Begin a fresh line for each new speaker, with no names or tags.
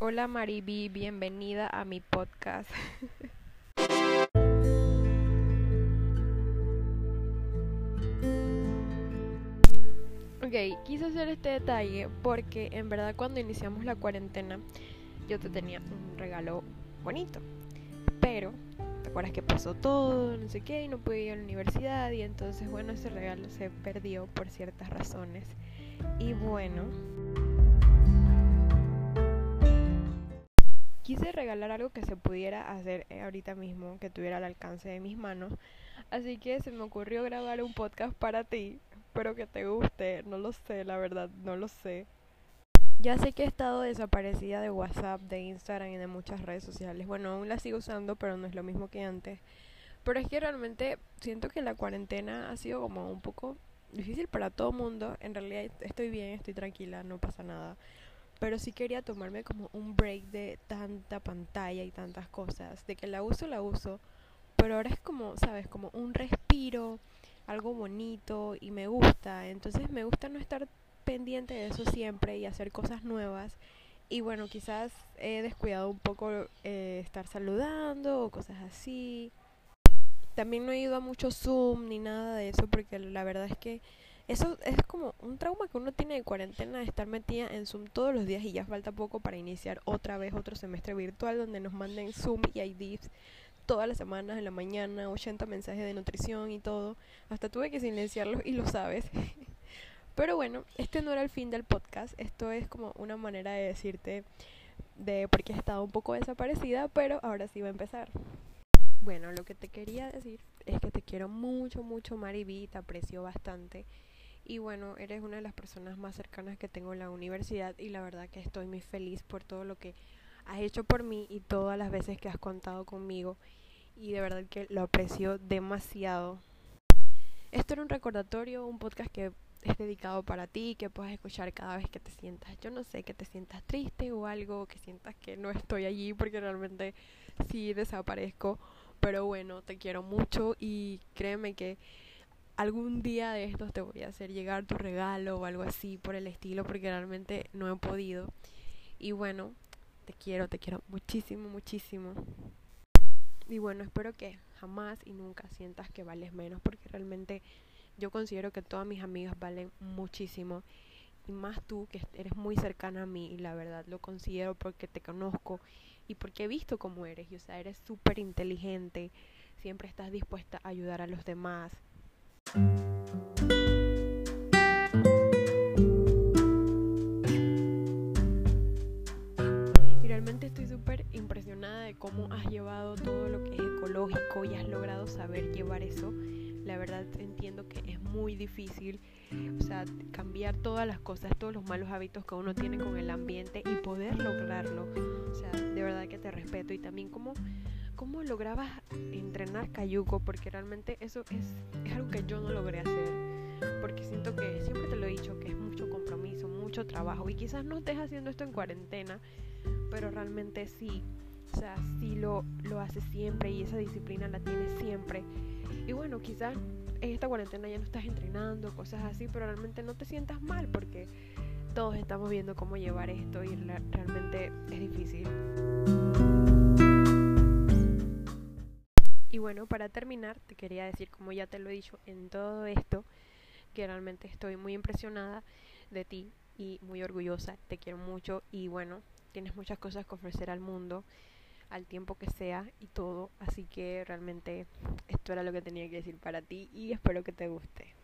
Hola Mariby, bienvenida a mi podcast. ok, quise hacer este detalle porque en verdad cuando iniciamos la cuarentena yo te tenía un regalo bonito. Pero, ¿te acuerdas que pasó todo? No sé qué, y no pude ir a la universidad y entonces bueno, ese regalo se perdió por ciertas razones. Y bueno, quise regalar algo que se pudiera hacer eh, ahorita mismo, que tuviera al alcance de mis manos. Así que se me ocurrió grabar un podcast para ti. Espero que te guste. No lo sé, la verdad, no lo sé. Ya sé que he estado desaparecida de WhatsApp, de Instagram y de muchas redes sociales. Bueno, aún la sigo usando, pero no es lo mismo que antes. Pero es que realmente siento que la cuarentena ha sido como un poco difícil para todo mundo. En realidad estoy bien, estoy tranquila, no pasa nada pero sí quería tomarme como un break de tanta pantalla y tantas cosas, de que la uso, la uso, pero ahora es como, sabes, como un respiro, algo bonito y me gusta, entonces me gusta no estar pendiente de eso siempre y hacer cosas nuevas. Y bueno, quizás he descuidado un poco eh, estar saludando o cosas así. También no he ido a mucho Zoom ni nada de eso porque la verdad es que eso es como un trauma que uno tiene de cuarentena de estar metida en Zoom todos los días y ya falta poco para iniciar otra vez otro semestre virtual donde nos manden Zoom y IDs todas las semanas en la mañana, 80 mensajes de nutrición y todo. Hasta tuve que silenciarlos y lo sabes. Pero bueno, este no era el fin del podcast, esto es como una manera de decirte de por qué he estado un poco desaparecida, pero ahora sí va a empezar. Bueno, lo que te quería decir es que te quiero mucho, mucho, Mariby, te aprecio bastante y bueno, eres una de las personas más cercanas que tengo en la universidad y la verdad que estoy muy feliz por todo lo que has hecho por mí y todas las veces que has contado conmigo y de verdad que lo aprecio demasiado. Esto era un recordatorio, un podcast que es dedicado para ti, que puedas escuchar cada vez que te sientas, yo no sé, que te sientas triste o algo, que sientas que no estoy allí porque realmente sí desaparezco, pero bueno, te quiero mucho y créeme que algún día de estos te voy a hacer llegar tu regalo o algo así por el estilo porque realmente no he podido. Y bueno, te quiero, te quiero muchísimo, muchísimo. Y bueno, espero que jamás y nunca sientas que vales menos porque realmente yo considero que todas mis amigas valen muchísimo. Y más tú que eres muy cercana a mí y la verdad lo considero porque te conozco y porque he visto cómo eres. Y o sea, eres súper inteligente, siempre estás dispuesta a ayudar a los demás y realmente estoy súper impresionada de cómo has llevado todo lo que es ecológico y has logrado saber llevar eso. La verdad entiendo que es muy difícil, o sea, cambiar todas las cosas, todos los malos hábitos que uno tiene con el ambiente y poder lograrlo. O sea, de verdad que te respeto y también cómo ¿cómo lograbas entrenar cayuco? Porque realmente eso es, algo que yo no logré hacer. Porque siento que, siempre te lo he dicho, que es mucho compromiso, mucho trabajo. Y quizás no estés haciendo esto en cuarentena, pero realmente sí. O sea, sí lo, lo haces siempre y esa disciplina la tienes siempre. Y bueno, quizás en esta cuarentena ya no estás entrenando, cosas así, pero realmente no te sientas mal porque todos estamos viendo cómo llevar esto y realmente es difícil. Bueno, para terminar, te quería decir, como ya te lo he dicho en todo esto, que realmente estoy muy impresionada de ti y muy orgullosa, te quiero mucho y bueno, tienes muchas cosas que ofrecer al mundo, al tiempo que sea y todo, así que realmente esto era lo que tenía que decir para ti y espero que te guste.